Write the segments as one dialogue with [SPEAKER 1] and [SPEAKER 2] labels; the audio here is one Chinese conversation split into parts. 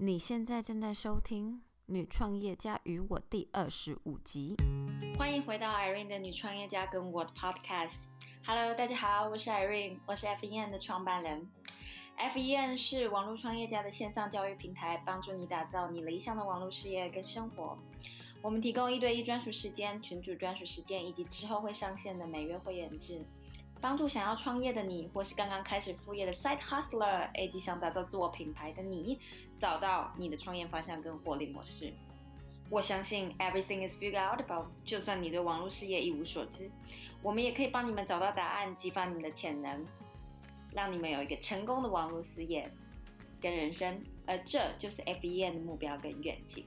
[SPEAKER 1] 你现在正在收听《女创业家与我》第二十五集。
[SPEAKER 2] 欢迎回到 Irene 的女创业家跟我 Podcast。Hello，大家好，我是 Irene，我是 FEN 的创办人。FEN 是网络创业家的线上教育平台，帮助你打造你理想的网络事业跟生活。我们提供一对一专属时间、群主专属时间，以及之后会上线的每月会员制。帮助想要创业的你，或是刚刚开始副业的 side hustler，以及想打造自我品牌的你，找到你的创业方向跟获利模式。我相信 everything is figured out about。就算你对网络事业一无所知，我们也可以帮你们找到答案，激发你们的潜能，让你们有一个成功的网络事业跟人生。而这就是 FEN 的目标跟愿景。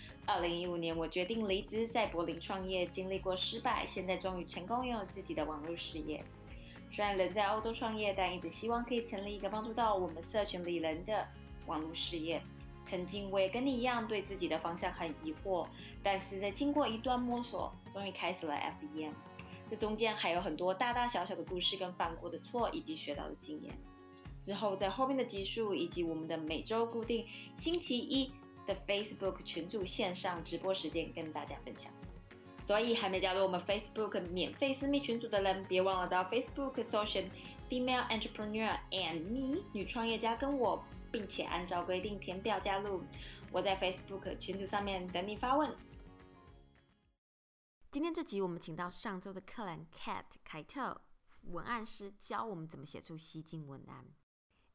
[SPEAKER 2] 二零一五年，我决定离职，在柏林创业，经历过失败，现在终于成功拥有自己的网络事业。虽然人在欧洲创业，但一直希望可以成立一个帮助到我们社群里人的网络事业。曾经我也跟你一样，对自己的方向很疑惑，但是在经过一段摸索，终于开始了 FBM。这中间还有很多大大小小的故事，跟犯过的错，以及学到的经验。之后在后面的集数，以及我们的每周固定星期一。的 Facebook 群组线上直播时间跟大家分享，所以还没加入我们 Facebook 免费私密群组的人，别忘了到 Facebook 搜寻 Female Entrepreneur and Me 女创业家跟我，并且按照规定填表加入。我在 Facebook 群组上面等你发问。
[SPEAKER 1] 今天这集我们请到上周的克兰 Cat 凯特文案师，教我们怎么写出吸睛文案。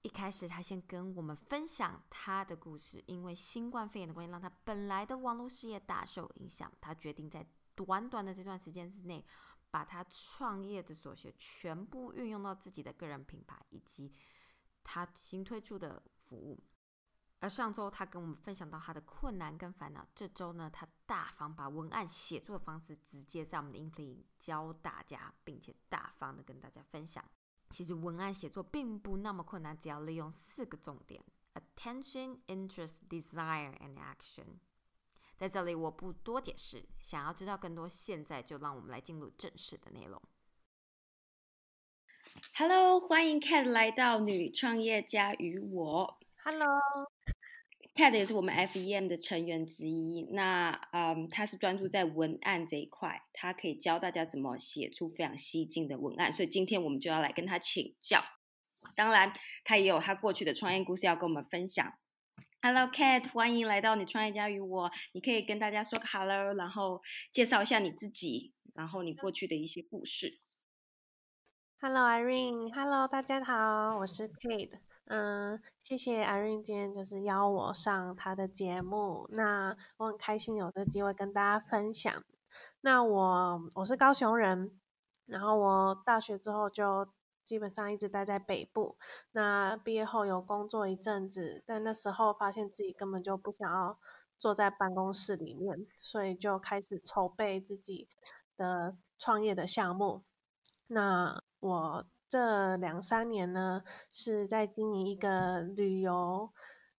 [SPEAKER 1] 一开始，他先跟我们分享他的故事，因为新冠肺炎的关系，让他本来的网络事业大受影响。他决定在短短的这段时间之内，把他创业的所学全部运用到自己的个人品牌以及他新推出的服务。而上周他跟我们分享到他的困难跟烦恼，这周呢，他大方把文案写作的方式直接在我们的音频教大家，并且大方的跟大家分享。其实文案写作并不那么困难，只要利用四个重点：attention、interest、desire and action。在这里我不多解释，想要知道更多，现在就让我们来进入正式的内容。
[SPEAKER 2] Hello，欢迎 Cat 来到女创业家与我。
[SPEAKER 3] Hello。
[SPEAKER 2] Ted 也是我们 FEM 的成员之一。那嗯，他是专注在文案这一块，他可以教大家怎么写出非常吸睛的文案。所以今天我们就要来跟他请教。当然，他也有他过去的创业故事要跟我们分享。Hello，Cat，欢迎来到你创业家与我。你可以跟大家说个 Hello，然后介绍一下你自己，然后你过去的一些故事。
[SPEAKER 3] Hello，Irene。Hello，大家好，我是 Kate。嗯，谢谢 Irene 今天就是邀我上他的节目，那我很开心有这机会跟大家分享。那我我是高雄人，然后我大学之后就基本上一直待在北部。那毕业后有工作一阵子，但那时候发现自己根本就不想要坐在办公室里面，所以就开始筹备自己的创业的项目。那我。这两三年呢，是在经营一个旅游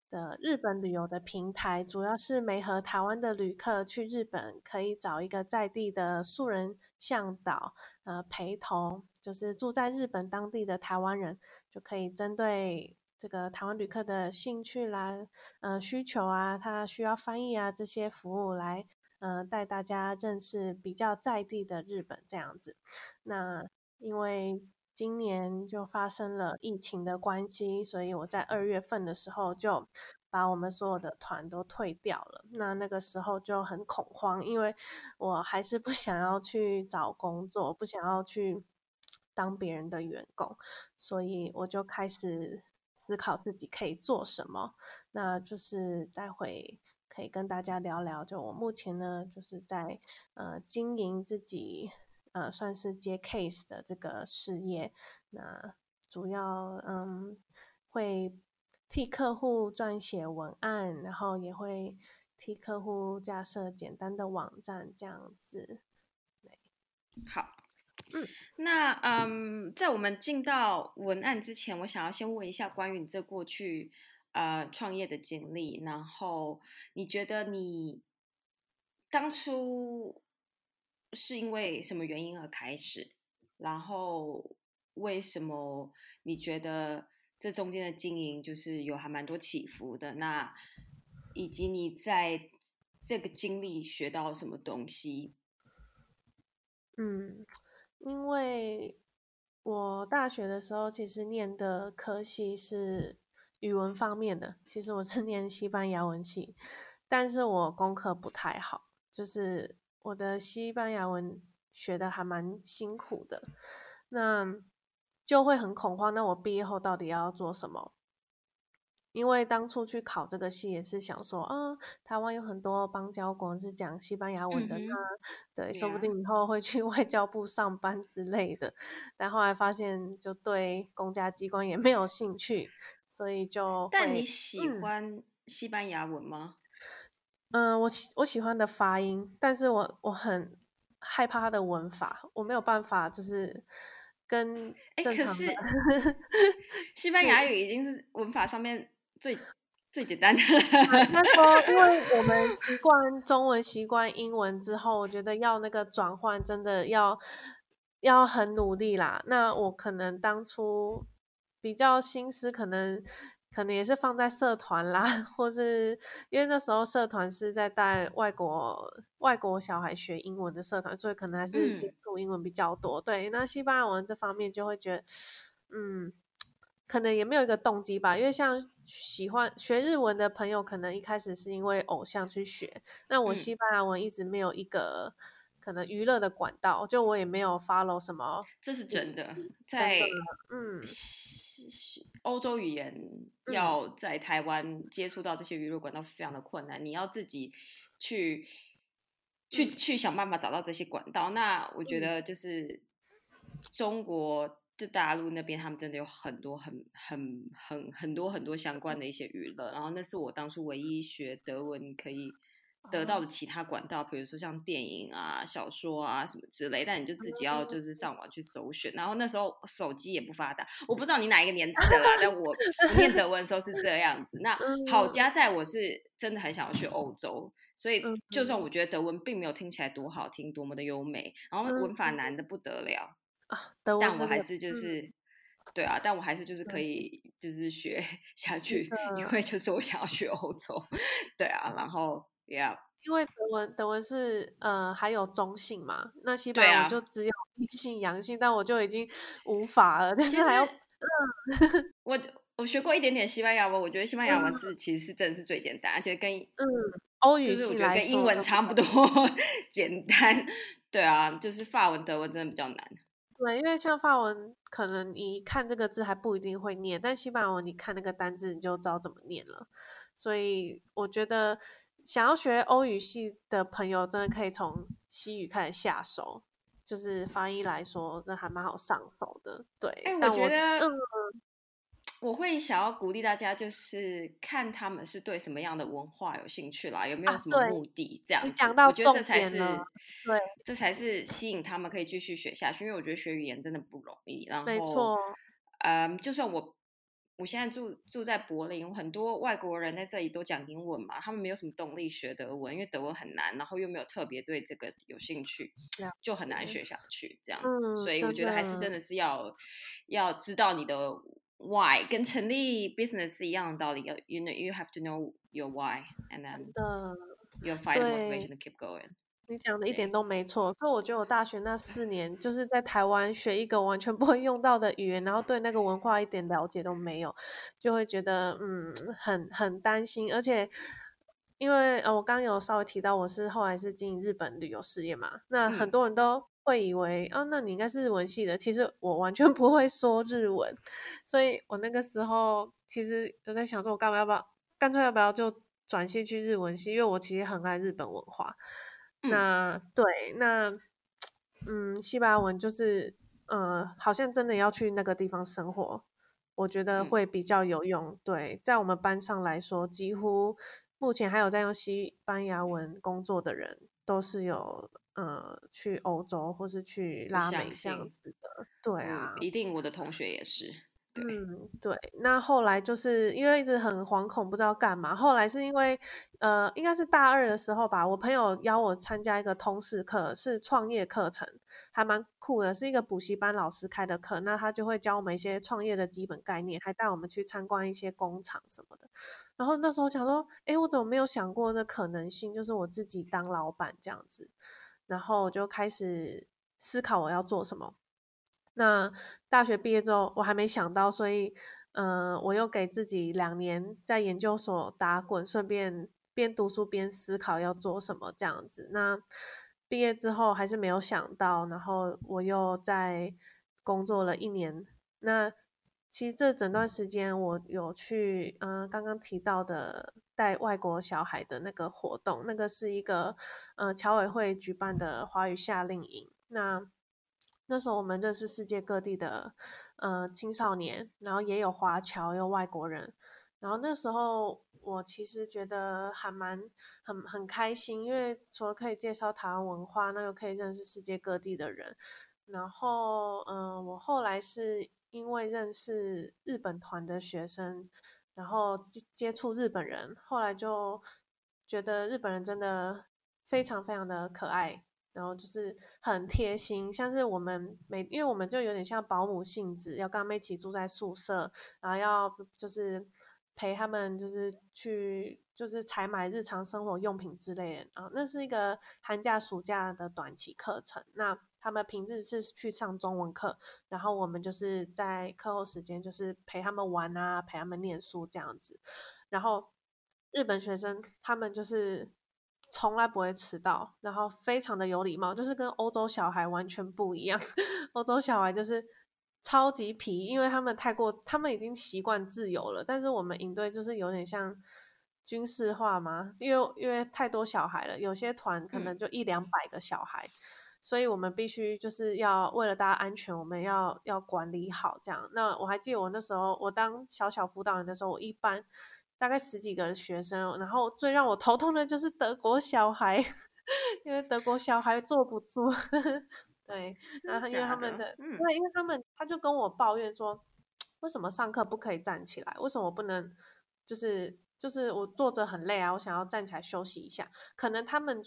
[SPEAKER 3] 的日本旅游的平台，主要是没和台湾的旅客去日本，可以找一个在地的素人向导，呃，陪同，就是住在日本当地的台湾人，就可以针对这个台湾旅客的兴趣啦，呃，需求啊，他需要翻译啊这些服务来，呃，带大家认识比较在地的日本这样子。那因为今年就发生了疫情的关系，所以我在二月份的时候就把我们所有的团都退掉了。那那个时候就很恐慌，因为我还是不想要去找工作，不想要去当别人的员工，所以我就开始思考自己可以做什么。那就是待会可以跟大家聊聊，就我目前呢就是在呃经营自己。呃，算是接 case 的这个事业，那主要嗯会替客户撰写文案，然后也会替客户架设简单的网站这样子。
[SPEAKER 4] 好，嗯，那嗯，在我们进到文案之前，我想要先问一下关于你这过去呃创业的经历，然后你觉得你当初是因为什么原因而开始？然后为什么你觉得这中间的经营就是有还蛮多起伏的？那以及你在这个经历学到什么东西？
[SPEAKER 3] 嗯，因为我大学的时候其实念的科系是语文方面的，其实我是 念西班牙文系，但是我功课不太好，就是我的西班牙文学的还蛮辛苦的，那就会很恐慌。那我毕业后到底要做什么？因为当初去考这个系也是想说，啊，台湾有很多邦交国是讲西班牙文的，那对，说不定以后会去 外交部上班之类的。但后来发现，就对公家机关也没有兴趣，所以就……
[SPEAKER 4] 但你喜欢西班牙文吗？
[SPEAKER 3] 嗯，我喜我喜欢的发音，但是我我很害怕它的文法，我没有办法就是跟正常的。
[SPEAKER 4] 西班牙语已经是文法上面。最最简单的，
[SPEAKER 3] 他说，因为我们习惯中文，习惯英文之后，我觉得要那个转换，真的要要很努力啦。那我可能当初比较心思，可能可能也是放在社团啦，或是因为那时候社团是在带外国外国小孩学英文的社团，所以可能还是接触英文比较多。对，那西班牙文这方面就会觉得，嗯。可能也没有一个动机吧，因为像喜欢学日文的朋友，可能一开始是因为偶像去学。那我西班牙文一直没有一个可能娱乐的管道，就我也没有 follow 什么。
[SPEAKER 4] 这是真的，在嗯，欧洲语言要在台湾接触到这些娱乐管道非常的困难，你要自己去去去想办法找到这些管道。那我觉得就是中国。就大陆那边，他们真的有很多很很很很多很多相关的一些娱乐，然后那是我当初唯一学德文可以得到的其他管道，比如说像电影啊、小说啊什么之类，但你就自己要就是上网去搜寻，然后那时候手机也不发达，我不知道你哪一个年次的啦，但我念德文的时候是这样子。那好，加在我是真的很想要去欧洲，所以就算我觉得德文并没有听起来多好听，多么的优美，然后文法难的不得了。啊，但我还是就是，对啊，但我还是就是可以就是学 下去，因为就是我想要去欧洲，对啊，然后，Yeah，
[SPEAKER 3] 因为德文德文是呃还有中性嘛，那西班牙就只有阴性阳性，但我就已经无法了，就是还要，嗯，
[SPEAKER 4] 我我学过一点点西班牙文，我觉得西班牙文字其实是真的是最简单，而且跟
[SPEAKER 3] 嗯欧语
[SPEAKER 4] 系来跟英文差不多 简单，对啊，就是法文德文真的比较难。
[SPEAKER 3] 对，因为像法文，可能你看这个字还不一定会念，但西班牙文你看那个单字你就知道怎么念了。所以我觉得想要学欧语系的朋友，真的可以从西语开始下手，就是发音来说，那还蛮好上手的。对，
[SPEAKER 4] 哎，我觉得，嗯。我会想要鼓励大家，就是看他们是对什么样的文化有兴趣啦，有没有什么目的这样子。我觉得这才是
[SPEAKER 3] 对，
[SPEAKER 4] 这才是吸引他们可以继续学下去。因为我觉得学语言真的不容易。然后，
[SPEAKER 3] 没错，
[SPEAKER 4] 嗯，就算我我现在住住在柏林，很多外国人在这里都讲英文嘛，他们没有什么动力学德文，因为德文很难，然后又没有特别对这个有兴趣，就很难学下去这样子。所以我觉得还是真的是要要知道你的。Why 跟成立 business 是一样的道理。You know, you have to know your why, and then you find motivation to keep going.
[SPEAKER 3] 你讲的一点都没错。所以我觉得我大学那四年就是在台湾学一个完全 不会用到的语言，然后对那个文化一点了解都没有，就会觉得嗯很很担心。而且因为呃我刚有稍微提到我是后来是经营日本旅游事业嘛，那很多人都。会以为啊，那你应该是日文系的。其实我完全 不会说日文，所以我那个时候其实都在想说，我干嘛要不要干脆要不要就转系去日文系？因为我其实很爱日本文化。那对，那嗯，西班牙文就是呃，好像真的要去那个地方生活，我觉得会比较有用。对，在我们班上来说，几乎目前还有在用西班牙文工作的人，都是有呃去欧洲或是去拉美这样子的。对啊，
[SPEAKER 4] 一定我的同学也是。
[SPEAKER 3] 嗯，对。那后来就是因为一直很惶恐，不知道干嘛。后来是因为，呃，应该是大二的时候吧，我朋友邀我参加一个通识课，是创业课程，还蛮酷的，是一个补习班老师开的课。那他就会教我们一些创业的基本概念，还带我们去参观一些工厂什么的。然后那时候想说，哎，我怎么没有想过那可能性，就是我自己当老板这样子。然后我就开始思考我要做什么。那大学毕业之后，我还没想到，所以，嗯，我又给自己两年在研究所打滚，顺便边读书边思考要做什么这样子。那毕业之后还是没有想到，然后我又在工作了一年。那其实这整段时间，我有去，嗯，刚刚提到的带外国小孩的那个活动，那个是一个，呃，侨委会举办的华语夏令营。那那时候我们认识世界各地的呃青少年，然后也有华侨，有外国人。然后那时候我其实觉得还蛮很很开心，因为除了可以介绍台湾文化，那又可以认识世界各地的人。然后嗯，我后来是因为认识日本团的学生，然后接触日本人，后来就觉得日本人真的非常非常的可爱。然后就是很贴心，像是我们每，因为我们就有点像保姆性质，要跟他们一起住在宿舍，然后要就是陪他们，就是去就是采买日常生活用品之类的啊。那是一个寒假暑假的短期课程，那他们平日是去上中文课，然后我们就是在课后时间就是陪他们玩啊，陪他们念书这样子。然后日本学生他们就是。从来不会迟到，然后非常的有礼貌，就是跟欧洲小孩完全不一样。欧洲小孩就是超级皮，因为他们太过，他们已经习惯自由了。但是我们营队就是有点像军事化嘛，因为因为太多小孩了，有些团可能就一两百个小孩，所以我们必须就是要为了大家安全，我们要要管理好这样。那我还记得我那时候我当小小辅导员的时候，我一般。大概十几个学生，然后最让我头痛的就是德国小孩，因为德国小孩坐不住。对，然后因为他们的，对，因为他们他就跟我抱怨说，为什么上课不可以站起来？为什么我不能？就是就是我坐着很累啊，我想要站起来休息一下。可能他们。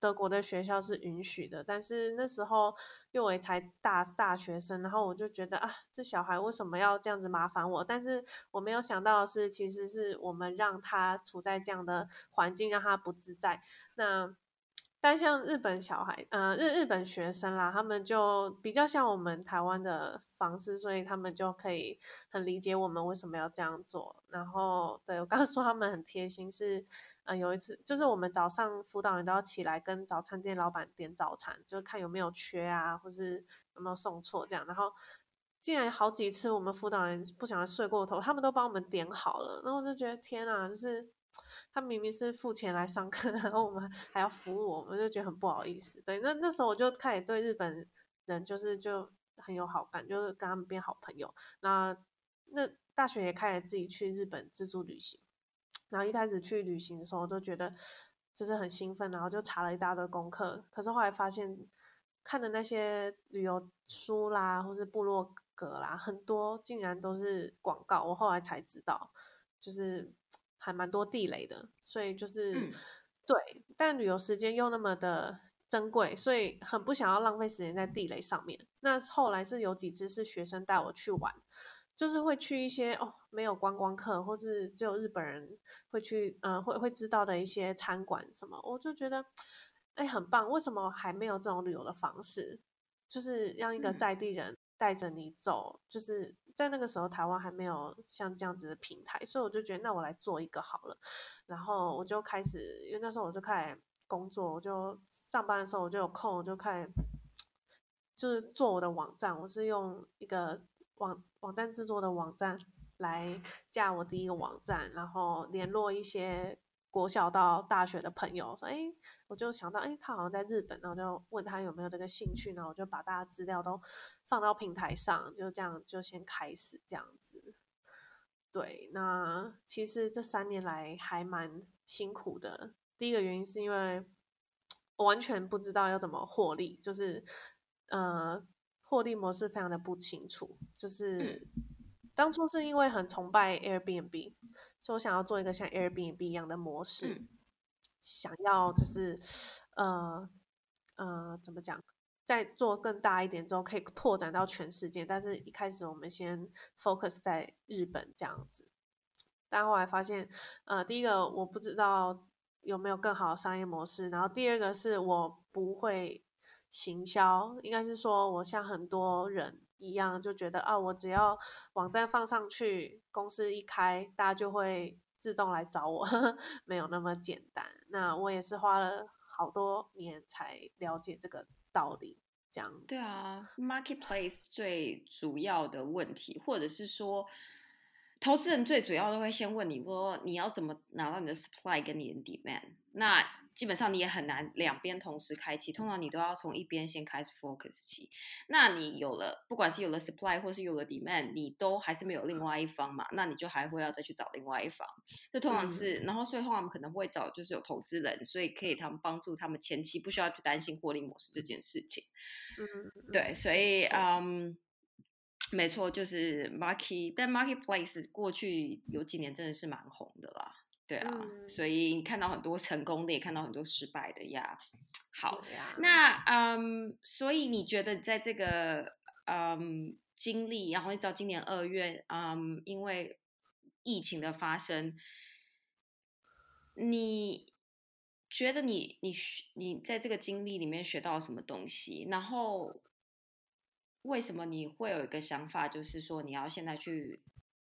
[SPEAKER 3] 德国的学校是允许的，但是那时候因为我才大大学生，然后我就觉得啊，这小孩为什么要这样子麻烦我？但是我没有想到的是，其实是我们让他处在这样的环境，让他不自在。那。但像日本小孩，呃，日日本学生啦，他们就比较像我们台湾的方式，所以他们就可以很理解我们为什么要这样做。然后，对我刚刚说他们很贴心，是，嗯，有一次就是我们早上辅导员都要起来跟早餐店老板点早餐，就是看有没有缺啊，或是有没有送错这样。然后，竟然好几次我们辅导员不小心睡过头，他们都帮我们点好了。然后我就觉得天啊，就是。他明明是付钱来上课，然后我们还要服务，我们就觉得很不好意思。对，那那时候我就开始对日本人就是就很有好感，就是跟他们变好朋友。那那大学也开始自己去日本自助旅行，然后一开始去旅行的时候，我都觉得就是很兴奋，然后就查了一大堆功课。可是后来发现看的那些旅游书啦，或是部落格啦，很多竟然都是广告。我后来才知道，就是。还蛮多地雷的，所以就是对，但旅游时间又那么的珍贵，所以很不想要浪费时间在地雷上面。那后来是有几次是学生带我去玩，就是会去一些哦没有观光客，或是只有日本人会去，嗯，会会知道的一些餐馆什么，我就觉得哎很棒。为什么还没有这种旅游的方式？就是让一个在地人带着你走，就是。在那个时候，台湾还没有像这样子的平台，所以我就觉得，那我来做一个好了。然后我就开始，因为那时候我就开始工作，我就上班的时候我就有空，我就开始就是做我的网站。我是用一个网网站制作的网站来架我第一个网站，然后联络一些国小到大学的朋友，说，哎，我就想到，哎，他好像在日本，然后就问他有没有这个兴趣，然后我就把大家资料都。放到平台上，就这样就先开始这样子，对，那其实这三年来还蛮辛苦的。第一个原因是因为我完全不知道要怎么获利，就是呃，获利模式非常的不清楚。就是当初是因为很崇拜 Airbnb，所以我想要做一个像 Airbnb 一样的模式，想要就是呃呃怎么讲，在做更大一点之后可以拓展到全世界。但是一开始我们先 focus 在日本这样子，但后来发现，呃，第一个我不知道。有没有更好的商业模式？然后第二个是我不会行销，应该是说我像很多人一样，就觉得啊，我只要网站放上去，公司一开，大家就会自动来找我，没有那么简单。那我也是花了好多年才了解这个道理，这样。
[SPEAKER 4] 对啊，marketplace 最主要的问题，或者是说。投资人最主要都会先问你说你要怎么拿到你的 supply 跟你的 demand，那基本上你也很难两边同时开启，通常你都要从一边先开始 focus 起。那你有了，不管是有了 supply 或是有了 demand，你都还是没有另外一方嘛？那你就还会要再去找另外一方。这通常是，然后所以后来我们可能会找就是有投资人，所以可以他们帮助他们前期不需要去担心获利模式这件事情。嗯，对，所以嗯。没错，就是 market，但 marketplace 过去有几年真的是蛮红的啦，对啊，所以你看到很多成功的，也看到很多失败的呀。好，那嗯，所以你觉得在这个嗯经历，然后一直到今年二月，嗯，因为疫情的发生，你觉得你你你在这个经历里面学到什么东西？然后。为什么你会有一个想法，就是说你要现在去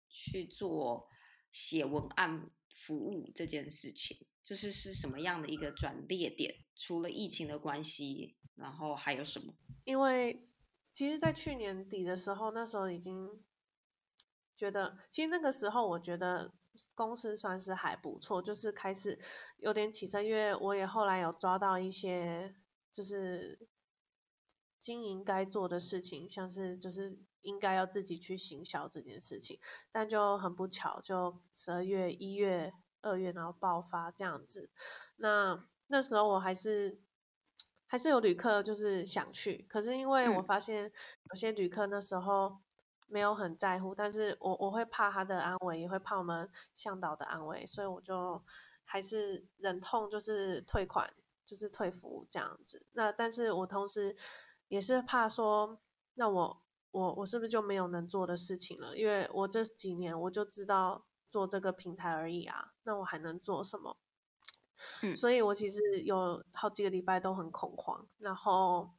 [SPEAKER 4] 去做写文案服务这件事情？就是是什么样的一个转捩点？除了疫情的关系，然后还有什么？
[SPEAKER 3] 因为其实，在去年底的时候，那时候已经觉得，其实那个时候我觉得公司算是还不错，就是开始有点起色，因为我也后来有抓到一些，就是。经营该做的事情，像是就是应该要自己去行销这件事情，但就很不巧，就十二月、一月、二月，然后爆发这样子。那那时候我还是还是有旅客就是想去，可是因为我发现有些旅客那时候没有很在乎，但是我我会怕他的安危，也会怕我们向导的安危，所以我就还是忍痛就是退款，就是退服务这样子。那但是我同时。也是怕说，那我我我是不是就没有能做的事情了？因为我这几年我就知道做这个平台而已啊，那我还能做什么？嗯，所以我其实有好几个礼拜都很恐慌，然后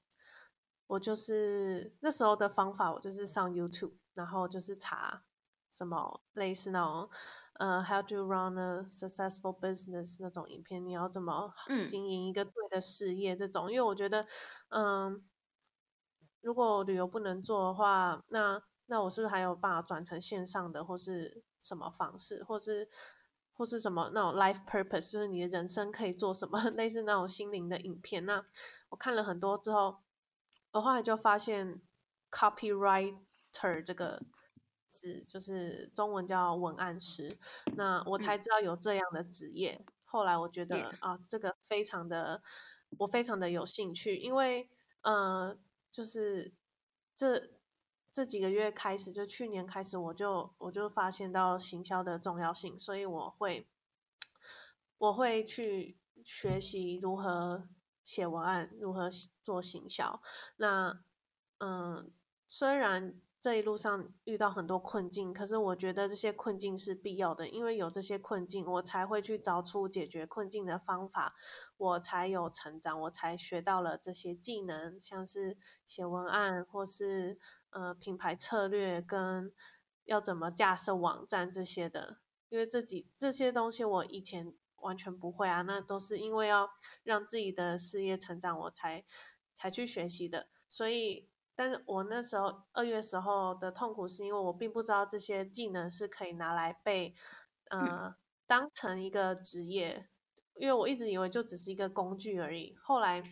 [SPEAKER 3] 我就是那时候的方法，我就是上 YouTube，然后就是查什么类似那种呃 How to run a successful business 那种影片，你要怎么经营一个对的事业这种，因为我觉得嗯。如果旅游不能做的话，那那我是不是还有办法转成线上的，或是什么方式，或是或是什么那种 life purpose，就是你的人生可以做什么，类似那种心灵的影片？那我看了很多之后，我后来就发现 copywriter 这个字，就是中文叫文案师。那我才知道有这样的职业。后来我觉得啊，这个非常的，我非常的有兴趣，因为呃。就是这这几个月开始，就去年开始，我就我就发现到行销的重要性，所以我会我会去学习如何写文案，如何做行销。那嗯，虽然。这一路上遇到很多困境，可是我觉得这些困境是必要的，因为有这些困境，我才会去找出解决困境的方法，我才有成长，我才学到了这些技能，像是写文案或是呃品牌策略跟要怎么架设网站这些的，因为这几这些东西我以前完全不会啊，那都是因为要让自己的事业成长，我才才去学习的，所以。但是我那时候二月时候的痛苦，是因为我并不知道这些技能是可以拿来被，呃，当成一个职业，因为我一直以为就只是一个工具而已。后来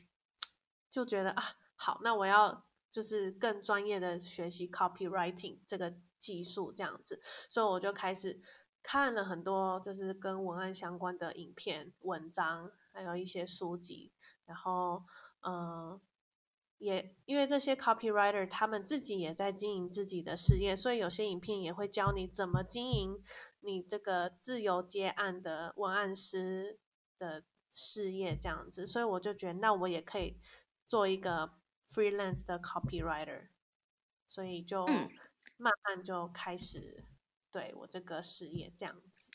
[SPEAKER 3] 就觉得啊，好，那我要就是更专业的学习 copywriting 这个技术这样子，所以我就开始看了很多就是跟文案相关的影片、文章，还有一些书籍，然后嗯。也因为这些 copywriter 他们自己也在经营自己的事业，所以有些影片也会教你怎么经营你这个自由接案的文案师的事业这样子。所以我就觉得，那我也可以做一个 freelance 的 copywriter，所以就慢慢就开始对我这个事业这样子。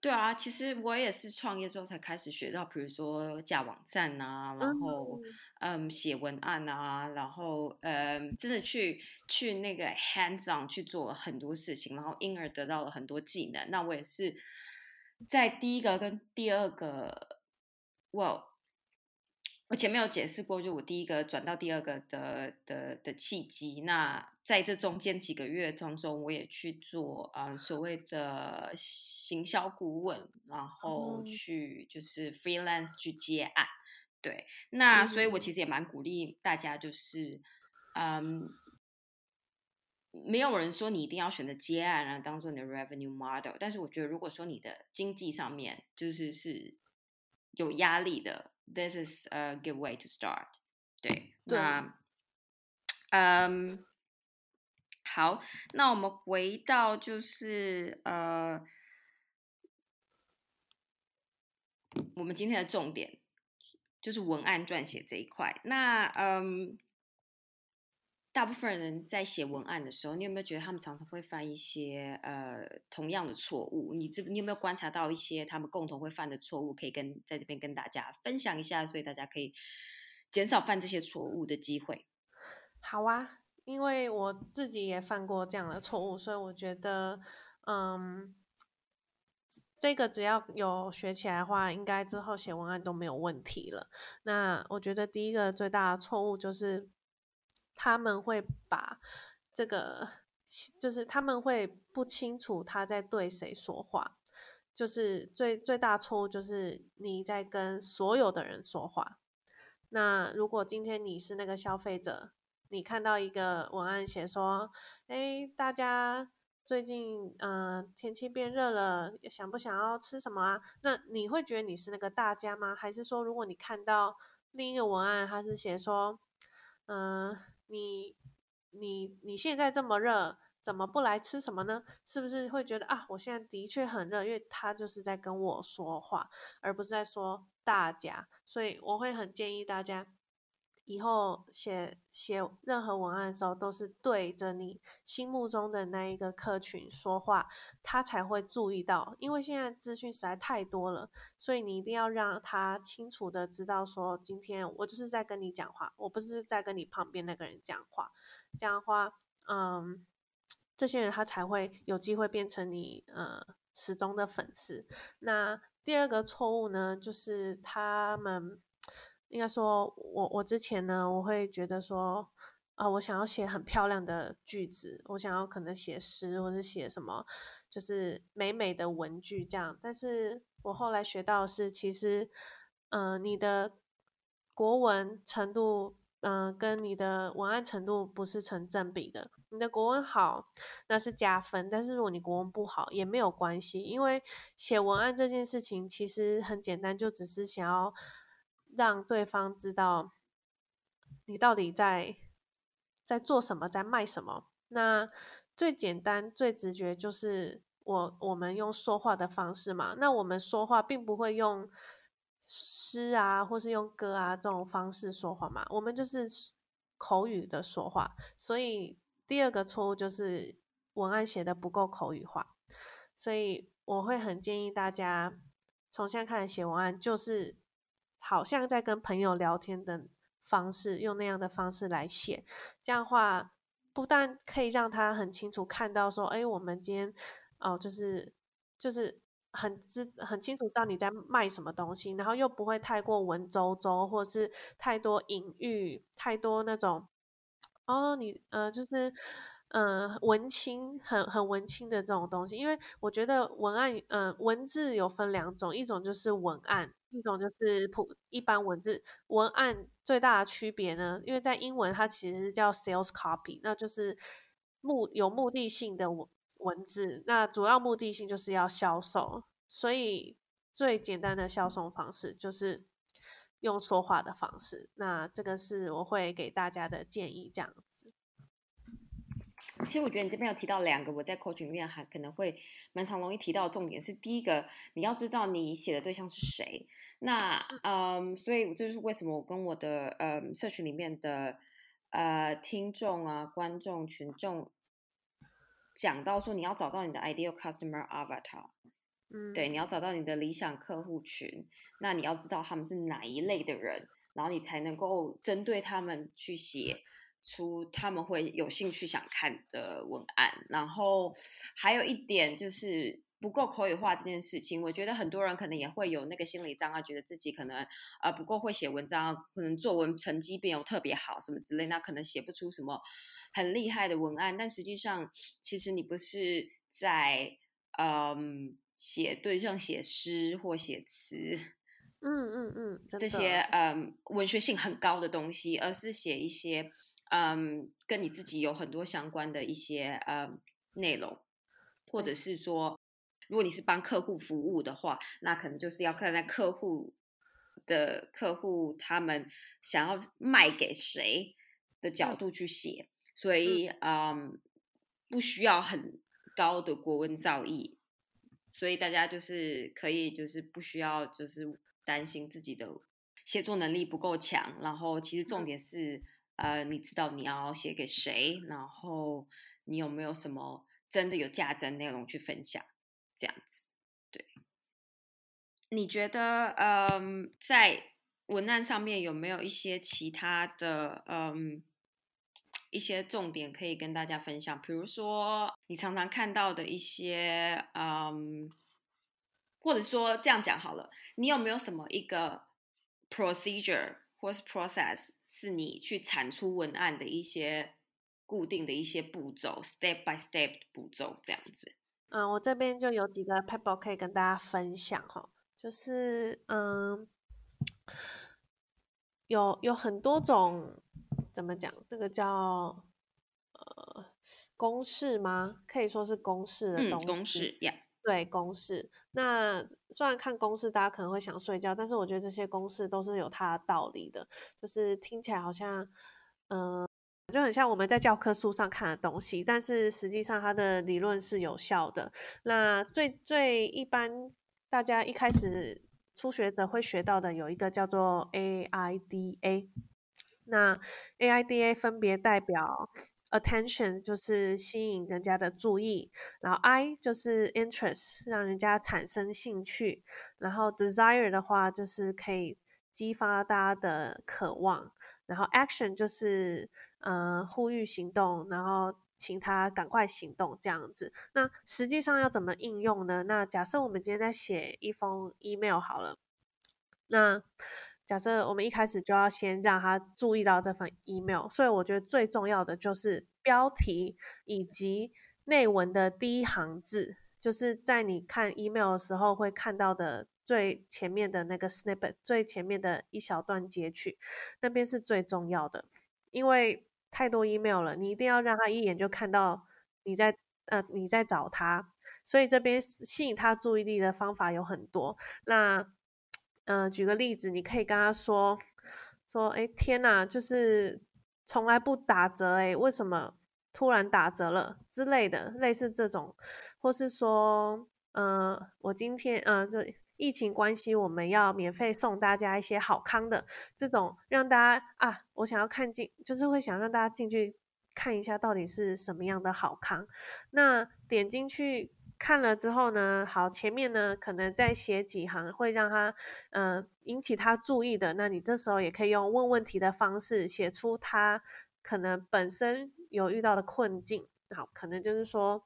[SPEAKER 4] 对啊，其实我也是创业之后才开始学到，比如说架网站啊，然后嗯写文案啊，然后嗯真的去去那个 hands on 去做了很多事情，然后因而得到了很多技能。那我也是在第一个跟第二个，我。我前面有解释过，就我第一个转到第二个的的的契机。那在这中间几个月当中，我也去做呃所谓的行销顾问，然后去就是 freelance 去接案。对，那所以我其实也蛮鼓励大家，就是嗯，没有人说你一定要选择接案啊，当做你的 revenue model。但是我觉得，如果说你的经济上面就是是有压力的。This is a good way to start。对，那，嗯，好，那我们回到就是呃，我们今天的重点就是文案撰写这一块。那嗯。大部分人在写文案的时候，你有没有觉得他们常常会犯一些呃同样的错误？你这你有没有观察到一些他们共同会犯的错误？可以跟在这边跟大家分享一下，所以大家可以减少犯这些错误的机会。
[SPEAKER 3] 好啊，因为我自己也犯过这样的错误，所以我觉得，嗯，这个只要有学起来的话，应该之后写文案都没有问题了。那我觉得第一个最大的错误就是。他们会把这个，就是他们会不清楚他在对谁说话，就是最最大错误就是你在跟所有的人说话。那如果今天你是那个消费者，你看到一个文案写说，哎，大家最近嗯天气变热了，想不想要吃什么啊？那你会觉得你是那个大家吗？还是说如果你看到另一个文案，它是写说，嗯。你你你现在这么热，怎么不来吃什么呢？是不是会觉得啊，我现在的确很热，因为他就是在跟我说话，而不是在说大家，所以我会很建议大家。以后写写任何文案的时候，都是对着你心目中的那一个客群说话，他才会注意到。因为现在资讯实在太多了，所以你一定要让他清楚的知道，说今天我就是在跟你讲话，我不是在跟你旁边那个人讲话。这样的话，嗯，这些人他才会有机会变成你呃始终的粉丝。那第二个错误呢，就是他们。应该说，我我之前呢，我会觉得说，啊，我想要写很漂亮的句子，我想要可能写诗或者写什么，就是美美的文句这样。但是我后来学到是，其实，嗯，你的国文程度，嗯，跟你的文案程度不是成正比的。你的国文好，那是加分；但是如果你国文不好，也没有关系，因为写文案这件事情其实很简单，就只是想要。让对方知道你到底在在做什么，在卖什么。那最简单、最直觉就是我我们用说话的方式嘛。那我们说话并不会用诗啊，或是用歌啊这种方式说话嘛。我们就是口语的说话。所以第二个错误就是文案写的不够口语化。所以我会很建议大家从现在开始写文案，就是。好像在跟朋友聊天的方式，用那样的方式来写，这样话不但可以让他很清楚看到说，哎，我们今天哦，就是就是很知很清楚知道你在卖什么东西，然后又不会太过文绉绉，或是太多隐喻，太多那种哦，你呃，就是。嗯，文青很很文青的这种东西，因为我觉得文案，嗯，文字有分两种，一种就是文案，一种就是普一般文字。文案最大的区别呢，因为在英文它其实叫 sales copy，那就是目有目的性的文文字，那主要目的性就是要销售，所以最简单的销售方式就是用说话的方式。那这个是我会给大家的建议，这样。
[SPEAKER 4] 其实我觉得你这边有提到两个，我在 coaching 里面还可能会蛮常容易提到的重点是，第一个你要知道你写的对象是谁。那嗯，所以这就是为什么我跟我的呃社群里面的呃听众啊、观众群众讲到说，你要找到你的 ideal customer avatar，
[SPEAKER 3] 嗯，
[SPEAKER 4] 对，你要找到你的理想客户群，那你要知道他们是哪一类的人，然后你才能够针对他们去写。出他们会有兴趣想看的文案，然后还有一点就是不够口语化这件事情，我觉得很多人可能也会有那个心理障碍，觉得自己可能呃不够会写文章，可能作文成绩没有特别好什么之类，那可能写不出什么很厉害的文案。但实际上，其实你不是在嗯写对象写诗或写词，
[SPEAKER 3] 嗯嗯嗯，
[SPEAKER 4] 这些嗯文学性很高的东西，而是写一些。嗯，跟你自己有很多相关的一些呃内容，或者是说，如果你是帮客户服务的话，那可能就是要看在客户的客户他们想要卖给谁的角度去写，所以嗯，不需要很高的国文造诣，所以大家就是可以就是不需要就是担心自己的写作能力不够强，然后其实重点是。呃，你知道你要写给谁，然后你有没有什么真的有价值的内容去分享？这样子，对。你觉得，嗯，在文案上面有没有一些其他的，嗯，一些重点可以跟大家分享？比如说，你常常看到的一些，嗯，或者说这样讲好了，你有没有什么一个 procedure？或是 process 是你去产出文案的一些固定的一些步骤，step by step 步骤这样子。
[SPEAKER 3] 嗯，我这边就有几个 paper 可以跟大家分享哈，就是嗯，有有很多种，怎么讲？这个叫呃公式吗？可以说是公式的东西。
[SPEAKER 4] 公式呀。
[SPEAKER 3] 对公式，那虽然看公式大家可能会想睡觉，但是我觉得这些公式都是有它的道理的，就是听起来好像，嗯，就很像我们在教科书上看的东西，但是实际上它的理论是有效的。那最最一般大家一开始初学者会学到的有一个叫做 AIDA，那 AIDA 分别代表。Attention 就是吸引人家的注意，然后 I 就是 interest 让人家产生兴趣，然后 desire 的话就是可以激发大家的渴望，然后 action 就是呃呼吁行动，然后请他赶快行动这样子。那实际上要怎么应用呢？那假设我们今天在写一封 email 好了，那假设我们一开始就要先让他注意到这份 email，所以我觉得最重要的就是标题以及内文的第一行字，就是在你看 email 的时候会看到的最前面的那个 snippet，最前面的一小段截取，那边是最重要的，因为太多 email 了，你一定要让他一眼就看到你在呃你在找他，所以这边吸引他注意力的方法有很多，那。嗯，举个例子，你可以跟他说说，哎，天哪，就是从来不打折，哎，为什么突然打折了之类的，类似这种，或是说，嗯，我今天，嗯，这疫情关系，我们要免费送大家一些好康的，这种让大家啊，我想要看进，就是会想让大家进去看一下到底是什么样的好康，那点进去。看了之后呢，好，前面呢可能再写几行会让他，嗯，引起他注意的。那你这时候也可以用问问题的方式写出他可能本身有遇到的困境。好，可能就是说，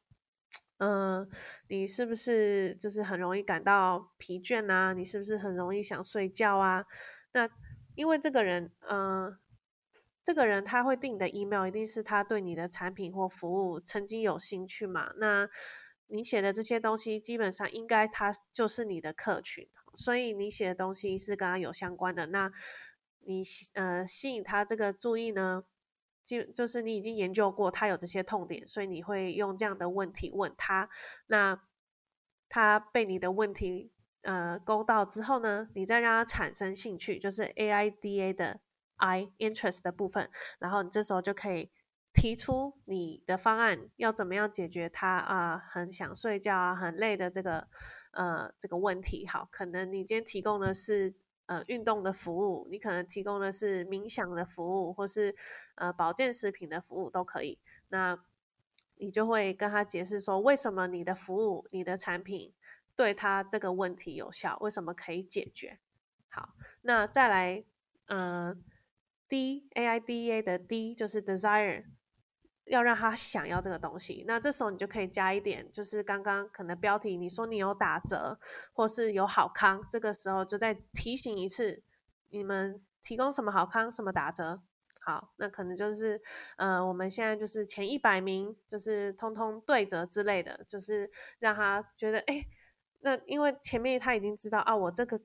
[SPEAKER 3] 嗯，你是不是就是很容易感到疲倦啊？你是不是很容易想睡觉啊？那因为这个人，嗯，这个人他会订的 email，一定是他对你的产品或服务曾经有兴趣嘛？那你写的这些东西，基本上应该他就是你的客群，所以你写的东西是跟他有相关的。那你呃吸引他这个注意呢，就就是你已经研究过他有这些痛点，所以你会用这样的问题问他。那他被你的问题呃勾到之后呢，你再让他产生兴趣，就是 A I D A 的 I interest 的部分，然后你这时候就可以提出你的方案，要怎么样解决他啊很想睡觉啊很累的这个呃这个问题。好，可能你今天提供的是。呃，运动的服务，你可能提供的是冥想的服务，或是呃保健食品的服务都可以。那你就会跟他解释说，为什么你的服务、你的产品对他这个问题有效，为什么可以解决。好，那再来，嗯，D A I D A 的 D 就是 desire。要让他想要这个东西，那这时候你就可以加一点，就是刚刚可能标题你说你有打折或是有好康，这个时候就再提醒一次，你们提供什么好康，什么打折。好，那可能就是呃，我们现在就是前一百名就是通通对折之类的，就是让他觉得哎，那因为前面他已经知道啊，我这个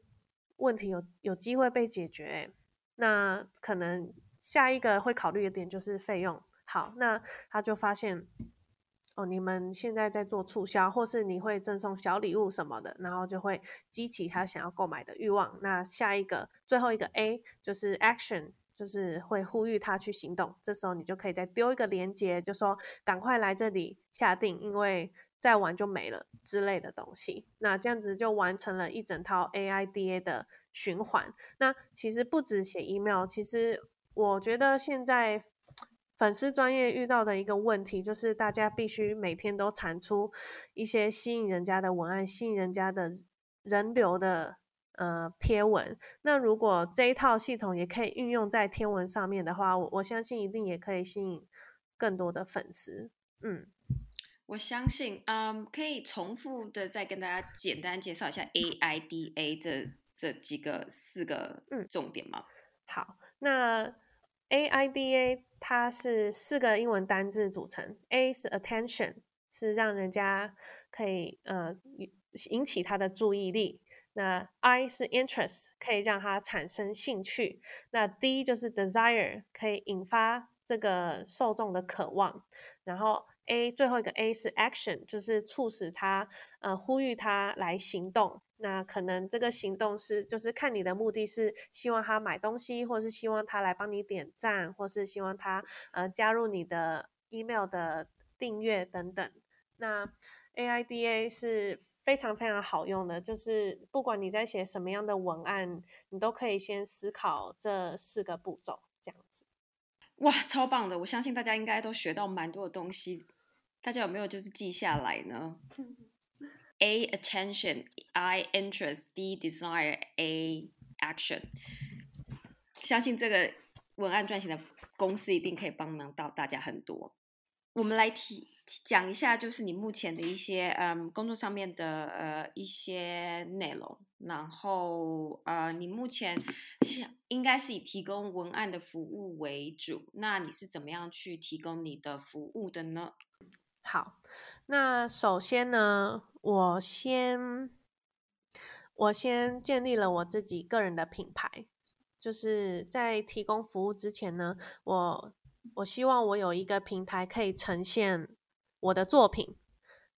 [SPEAKER 3] 问题有有机会被解决，那可能下一个会考虑的点就是费用。好，那他就发现哦，你们现在在做促销，或是你会赠送小礼物什么的，然后就会激起他想要购买的欲望。那下一个最后一个 A 就是 action，就是会呼吁他去行动。这时候你就可以再丢一个链接，就说赶快来这里下定，因为再晚就没了之类的东西。那这样子就完成了一整套 AIDA 的循环。那其实不止写 email，其实我觉得现在。粉丝专业遇到的一个问题，就是大家必须每天都产出一些吸引人家的文案，吸引人家的人流的呃贴文。那如果这一套系统也可以运用在天文上面的话，我我相信一定也可以吸引更多的粉丝。嗯，
[SPEAKER 4] 我相信，嗯，可以重复的再跟大家简单介绍一下 AIDA 这这几个四个嗯重点吗？
[SPEAKER 3] 好，那。A I D A 它是四个英文单字组成，A 是 attention，是让人家可以呃引起他的注意力。那 I 是 interest，可以让他产生兴趣。那 D 就是 desire，可以引发这个受众的渴望。然后 A 最后一个 A 是 action，就是促使他呃呼吁他来行动。那可能这个行动是，就是看你的目的是希望他买东西，或是希望他来帮你点赞，或是希望他呃加入你的 email 的订阅等等。那 AIDA 是非常非常好用的，就是不管你在写什么样的文案，你都可以先思考这四个步骤，这样子。
[SPEAKER 4] 哇，超棒的！我相信大家应该都学到蛮多的东西，大家有没有就是记下来呢？A attention, I interest, D desire, A action。相信这个文案撰写的公司一定可以帮忙到大家很多。我们来提讲一下，就是你目前的一些嗯工作上面的呃一些内容。然后呃，你目前是应该是以提供文案的服务为主。那你是怎么样去提供你的服务的呢？
[SPEAKER 3] 好，那首先呢。我先，我先建立了我自己个人的品牌，就是在提供服务之前呢，我我希望我有一个平台可以呈现我的作品。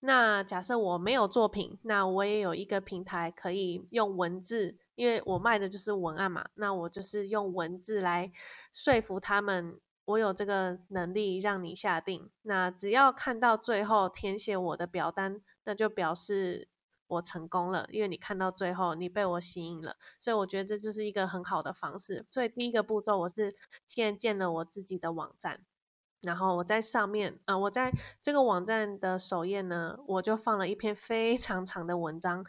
[SPEAKER 3] 那假设我没有作品，那我也有一个平台可以用文字，因为我卖的就是文案嘛，那我就是用文字来说服他们。我有这个能力让你下定，那只要看到最后填写我的表单，那就表示我成功了，因为你看到最后，你被我吸引了，所以我觉得这就是一个很好的方式。所以第一个步骤，我是先建了我自己的网站，然后我在上面，呃，我在这个网站的首页呢，我就放了一篇非常长的文章。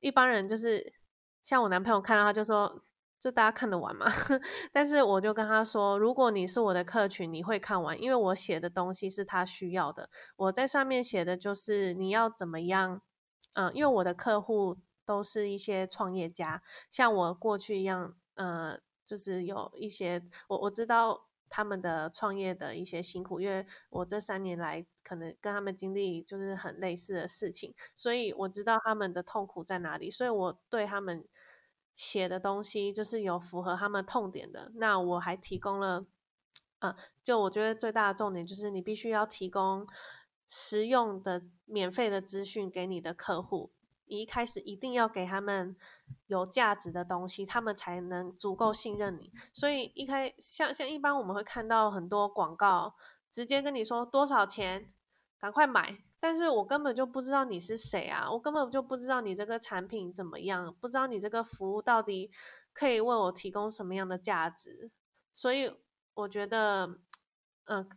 [SPEAKER 3] 一般人就是像我男朋友看到他就说。这大家看得完吗？但是我就跟他说，如果你是我的客群，你会看完，因为我写的东西是他需要的。我在上面写的就是你要怎么样，嗯，因为我的客户都是一些创业家，像我过去一样，呃，就是有一些我我知道他们的创业的一些辛苦，因为我这三年来可能跟他们经历就是很类似的事情，所以我知道他们的痛苦在哪里，所以我对他们。写的东西就是有符合他们痛点的，那我还提供了，呃，就我觉得最大的重点就是你必须要提供实用的免费的资讯给你的客户。你一开始一定要给他们有价值的东西，他们才能足够信任你。所以一开像像一般我们会看到很多广告，直接跟你说多少钱，赶快买。但是我根本就不知道你是谁啊，我根本就不知道你这个产品怎么样，不知道你这个服务到底可以为我提供什么样的价值。所以我觉得，嗯。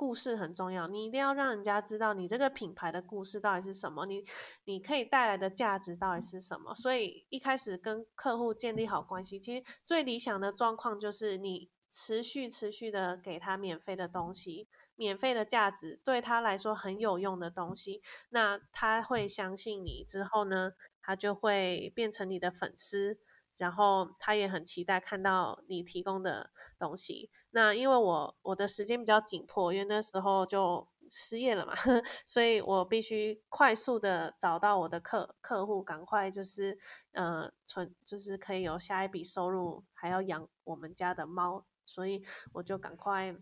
[SPEAKER 3] 故事很重要，你一定要让人家知道你这个品牌的故事到底是什么，你你可以带来的价值到底是什么。所以一开始跟客户建立好关系，其实最理想的状况就是你持续持续的给他免费的东西，免费的价值对他来说很有用的东西，那他会相信你之后呢，他就会变成你的粉丝。然后他也很期待看到你提供的东西。那因为我我的时间比较紧迫，因为那时候就失业了嘛，所以我必须快速的找到我的客客户，赶快就是呃存，就是可以有下一笔收入，还要养我们家的猫，所以我就赶快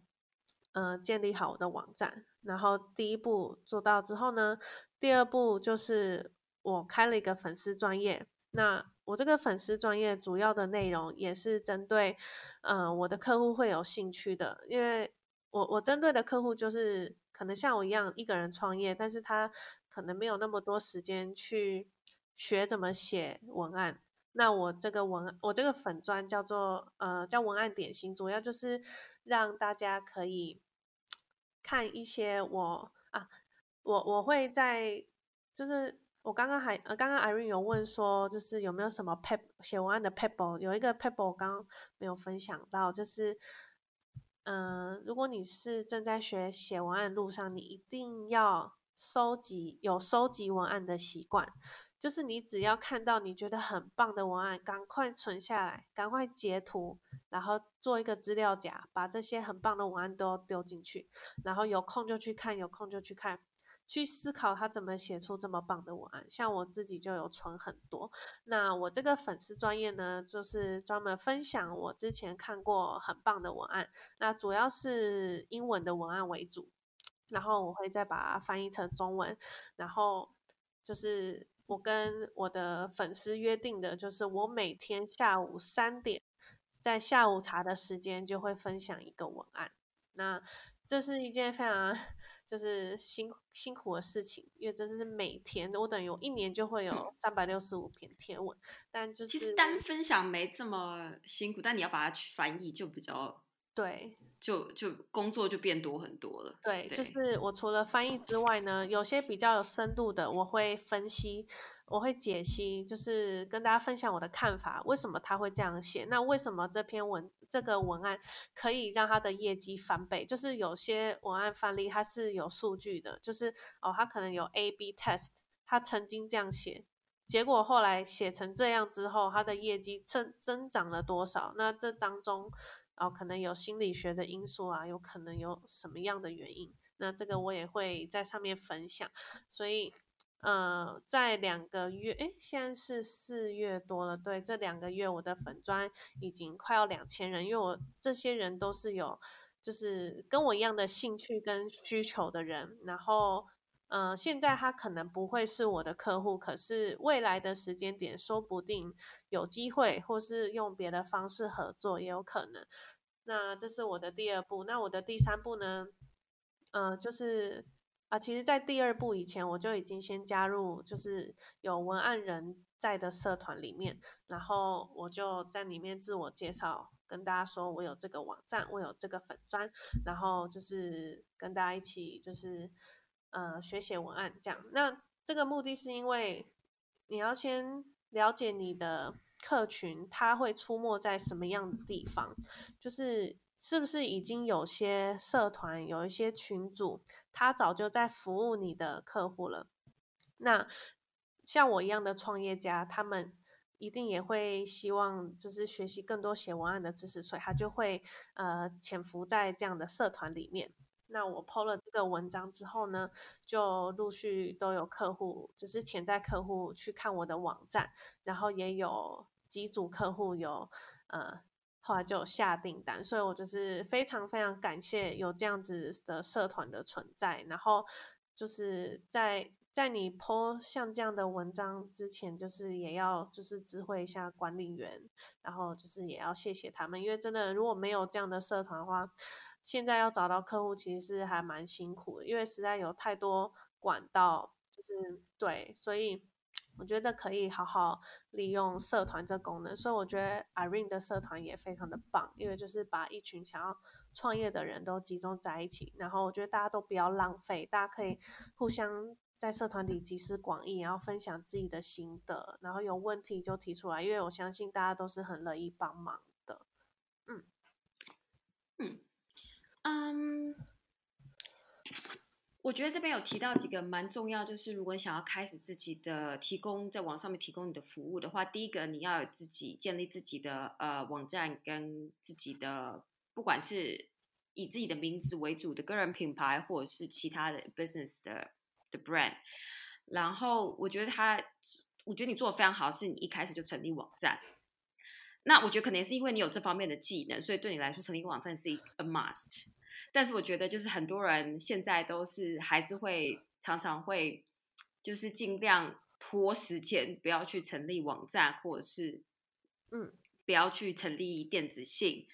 [SPEAKER 3] 呃建立好我的网站。然后第一步做到之后呢，第二步就是我开了一个粉丝专业。那我这个粉丝专业主要的内容也是针对，嗯，我的客户会有兴趣的，因为我我针对的客户就是可能像我一样一个人创业，但是他可能没有那么多时间去学怎么写文案。那我这个文我这个粉专叫做呃叫文案点心，主要就是让大家可以看一些我啊我我会在就是。我刚刚还呃，刚刚 Irene 有问说，就是有没有什么 pep 写文案的 pebble，有一个 pebble 刚刚没有分享到，就是，嗯，如果你是正在学写文案路上，你一定要收集有收集文案的习惯，就是你只要看到你觉得很棒的文案，赶快存下来，赶快截图，然后做一个资料夹，把这些很棒的文案都丢进去，然后有空就去看，有空就去看。去思考他怎么写出这么棒的文案，像我自己就有存很多。那我这个粉丝专业呢，就是专门分享我之前看过很棒的文案，那主要是英文的文案为主，然后我会再把它翻译成中文。然后就是我跟我的粉丝约定的，就是我每天下午三点，在下午茶的时间就会分享一个文案。那这是一件非常。就是辛辛苦的事情，因为这是每天，我等于我一年就会有三百六十五篇贴文，但就是
[SPEAKER 4] 其实单分享没这么辛苦，但你要把它去翻译就比较
[SPEAKER 3] 对，
[SPEAKER 4] 就就工作就变多很多了。
[SPEAKER 3] 对，就是我除了翻译之外呢，有些比较有深度的，我会分析。我会解析，就是跟大家分享我的看法，为什么他会这样写？那为什么这篇文这个文案可以让他的业绩翻倍？就是有些文案范例它是有数据的，就是哦，他可能有 A/B test，他曾经这样写，结果后来写成这样之后，他的业绩增增长了多少？那这当中哦，可能有心理学的因素啊，有可能有什么样的原因？那这个我也会在上面分享，所以。呃，在两个月，哎，现在是四月多了。对，这两个月我的粉砖已经快要两千人，因为我这些人都是有，就是跟我一样的兴趣跟需求的人。然后，呃，现在他可能不会是我的客户，可是未来的时间点，说不定有机会，或是用别的方式合作也有可能。那这是我的第二步。那我的第三步呢？呃，就是。啊，其实，在第二步以前，我就已经先加入，就是有文案人在的社团里面，然后我就在里面自我介绍，跟大家说我有这个网站，我有这个粉砖，然后就是跟大家一起，就是呃学写文案这样。那这个目的是因为你要先了解你的客群，他会出没在什么样的地方，就是是不是已经有些社团有一些群组。他早就在服务你的客户了。那像我一样的创业家，他们一定也会希望就是学习更多写文案的知识，所以他就会呃潜伏在这样的社团里面。那我 PO 了这个文章之后呢，就陆续都有客户，就是潜在客户去看我的网站，然后也有几组客户有呃。后来就下订单，所以我就是非常非常感谢有这样子的社团的存在。然后就是在在你 po 像这样的文章之前，就是也要就是知会一下管理员，然后就是也要谢谢他们，因为真的如果没有这样的社团的话，现在要找到客户其实是还蛮辛苦的，因为实在有太多管道，就是对，所以。我觉得可以好好利用社团这功能，所以我觉得 Irene 的社团也非常的棒，因为就是把一群想要创业的人都集中在一起，然后我觉得大家都不要浪费，大家可以互相在社团里集思广益，然后分享自己的心得，然后有问题就提出来，因为我相信大家都是很乐意帮忙的。嗯
[SPEAKER 4] 嗯。我觉得这边有提到几个蛮重要，就是如果你想要开始自己的提供在网上面提供你的服务的话，第一个你要有自己建立自己的呃网站跟自己的，不管是以自己的名字为主的个人品牌，或者是其他的 business 的的 brand。然后我觉得他，我觉得你做的非常好，是你一开始就成立网站。那我觉得可能是因为你有这方面的技能，所以对你来说成立一个网站是一个 must。但是我觉得，就是很多人现在都是还是会常常会，就是尽量拖时间，不要去成立网站，或者是嗯，不要去成立电子信，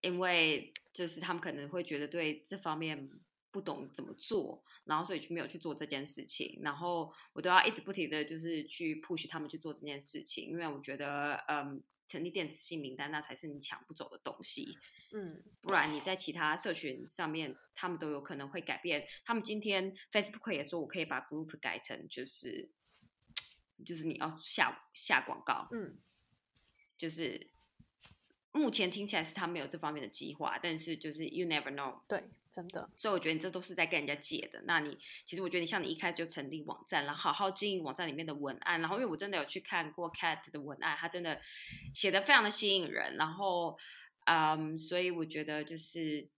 [SPEAKER 4] 因为就是他们可能会觉得对这方面不懂怎么做，然后所以就没有去做这件事情。然后我都要一直不停的就是去 push 他们去做这件事情，因为我觉得嗯，成立电子信名单那才是你抢不走的东西。嗯，不然你在其他社群上面，他们都有可能会改变。他们今天 Facebook 也说，我可以把 Group 改成就是，就是你要下下广告。嗯，就是目前听起来是他没有这方面的计划，但是就是 You never know。
[SPEAKER 3] 对，真的。
[SPEAKER 4] 所以我觉得你这都是在跟人家借的。那你其实我觉得你像你一开始就成立网站，然后好好经营网站里面的文案，然后因为我真的有去看过 Cat 的文案，他真的写的非常的吸引人，然后。嗯，所以我觉得就是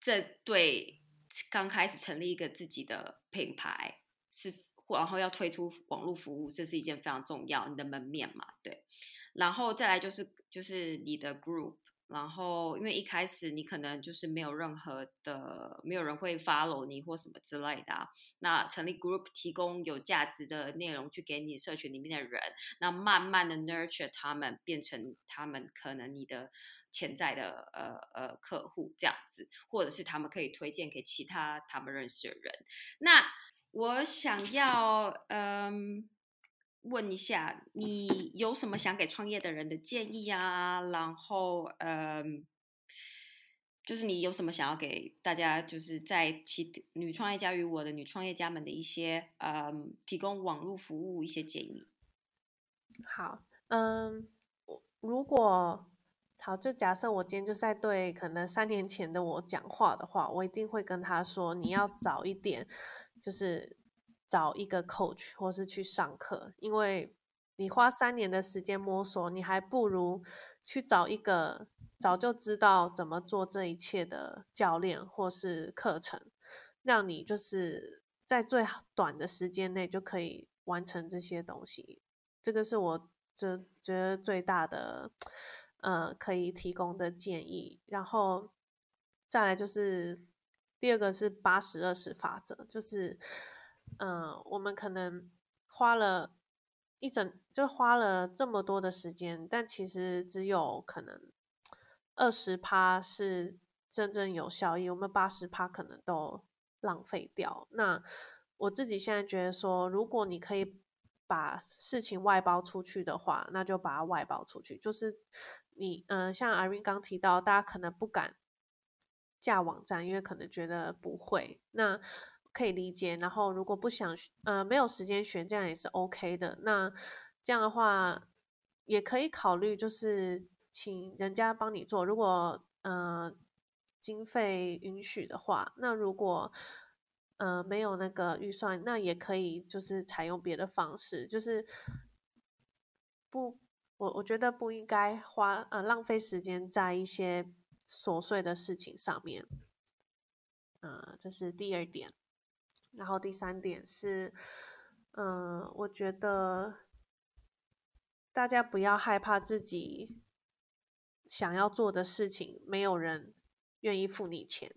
[SPEAKER 4] 这对刚开始成立一个自己的品牌是，然后要推出网络服务，这是一件非常重要你的门面嘛，对。然后再来就是就是你的 group。然后，因为一开始你可能就是没有任何的，没有人会 follow 你或什么之类的。那成立 group 提供有价值的内容去给你社群里面的人，那慢慢的 nurture 他们，变成他们可能你的潜在的呃呃客户这样子，或者是他们可以推荐给其他他们认识的人。那我想要嗯。问一下，你有什么想给创业的人的建议啊？然后，嗯，就是你有什么想要给大家，就是在其女创业家与我的女创业家们的一些，嗯，提供网络服务一些建议。
[SPEAKER 3] 好，嗯，如果好，就假设我今天就在对可能三年前的我讲话的话，我一定会跟他说，你要早一点，就是。找一个 coach 或是去上课，因为你花三年的时间摸索，你还不如去找一个早就知道怎么做这一切的教练或是课程，让你就是在最短的时间内就可以完成这些东西。这个是我就觉得最大的，呃，可以提供的建议。然后再来就是第二个是八十二十法则，就是。嗯，我们可能花了一整，就花了这么多的时间，但其实只有可能二十趴是真正有效益，我们八十趴可能都浪费掉。那我自己现在觉得说，如果你可以把事情外包出去的话，那就把它外包出去。就是你，嗯，像 Irene 刚提到，大家可能不敢架网站，因为可能觉得不会。那可以理解，然后如果不想呃没有时间学，这样也是 OK 的。那这样的话也可以考虑，就是请人家帮你做。如果呃经费允许的话，那如果呃没有那个预算，那也可以就是采用别的方式，就是不我我觉得不应该花呃浪费时间在一些琐碎的事情上面。嗯，这是第二点。然后第三点是，嗯，我觉得大家不要害怕自己想要做的事情，没有人愿意付你钱，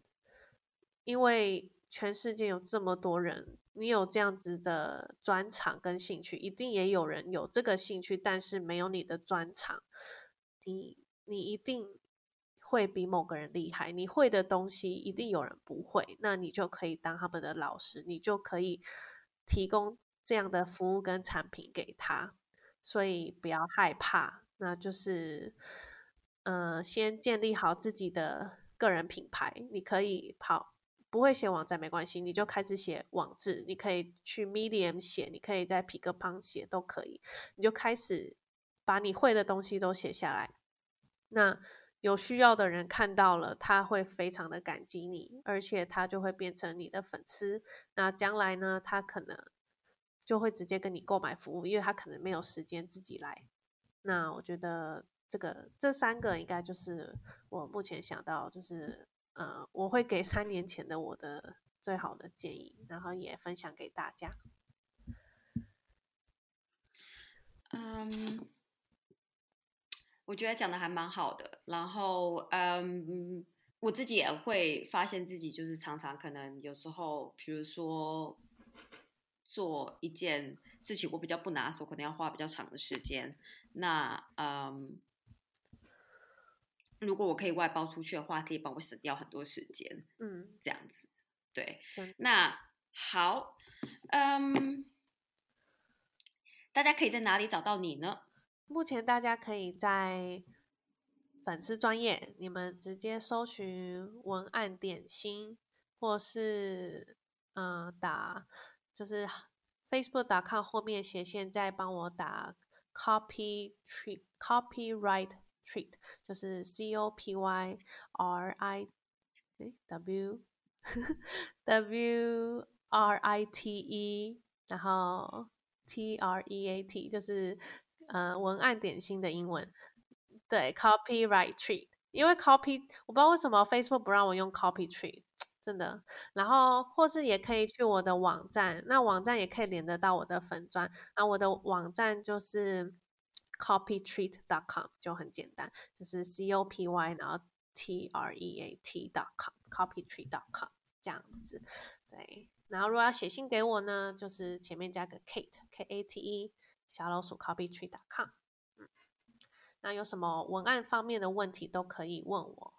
[SPEAKER 3] 因为全世界有这么多人，你有这样子的专长跟兴趣，一定也有人有这个兴趣，但是没有你的专长，你你一定会比某个人厉害，你会的东西一定有人不会，那你就可以当他们的老师，你就可以提供这样的服务跟产品给他。所以不要害怕，那就是，呃，先建立好自己的个人品牌。你可以跑，不会写网站没关系，你就开始写网志。你可以去 Medium 写，你可以在 p i c k p n 写，都可以。你就开始把你会的东西都写下来。那有需要的人看到了，他会非常的感激你，而且他就会变成你的粉丝。那将来呢，他可能。就会直接跟你购买服务，因为他可能没有时间自己来。那我觉得这个这三个应该就是我目前想到，就是呃，我会给三年前的我的最好的建议，然后也分享给大家。
[SPEAKER 4] 嗯，我觉得讲的还蛮好的。然后嗯，我自己也会发现自己就是常常可能有时候，比如说。做一件事情，我比较不拿手，可能要花比较长的时间。那嗯，如果我可以外包出去的话，可以帮我省掉很多时间。嗯，这样子，对。那好，嗯，大家可以在哪里找到你呢？
[SPEAKER 3] 目前大家可以在粉丝专业，你们直接搜寻文案点心，或是嗯打。就是 Facebook.com 后面斜线再帮我打 Copy Treat Copyright Treat，就是 C O P Y R I W W R I T E，然后 T R E A T，就是呃文案点心的英文。对，Copyright Treat，因为 Copy 我不知道为什么 Facebook 不让我用 Copy Treat。真的，然后或是也可以去我的网站，那网站也可以连得到我的粉砖啊。我的网站就是 copytreat.com，就很简单，就是 c o p y 然后 t r e a t dot com，copytreat.com 这样子。对，然后如果要写信给我呢，就是前面加个 Kate，K A T E，小老鼠 copytreat.com。嗯，那有什么文案方面的问题都可以问我。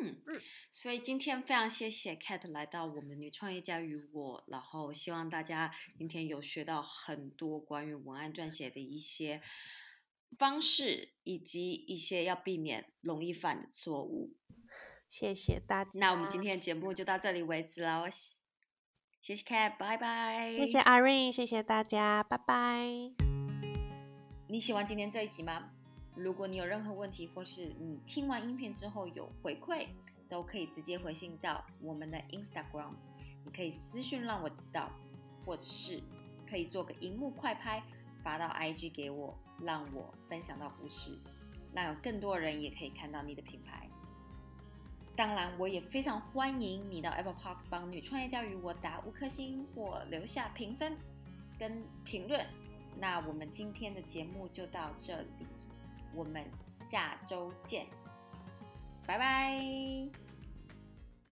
[SPEAKER 4] 嗯嗯，所以今天非常谢谢 Cat 来到我们女创业家与我，然后希望大家今天有学到很多关于文案撰写的一些方式，以及一些要避免容易犯的错误。
[SPEAKER 3] 谢谢大家。
[SPEAKER 4] 那我们今天的节目就到这里为止了，谢谢 Cat，拜拜。
[SPEAKER 3] 谢谢 Irene，谢谢大家，拜拜。
[SPEAKER 2] 你喜欢今天这一集吗？如果你有任何问题，或是你听完音频之后有回馈，都可以直接回信到我们的 Instagram，你可以私讯让我知道，或者是可以做个荧幕快拍发到 IG 给我，让我分享到故事，让有更多人也可以看到你的品牌。当然，我也非常欢迎你到 Apple Park 帮女创业教育我打五颗星或留下评分跟评论。那我们今天的节目就到这里。我们下周见，拜拜。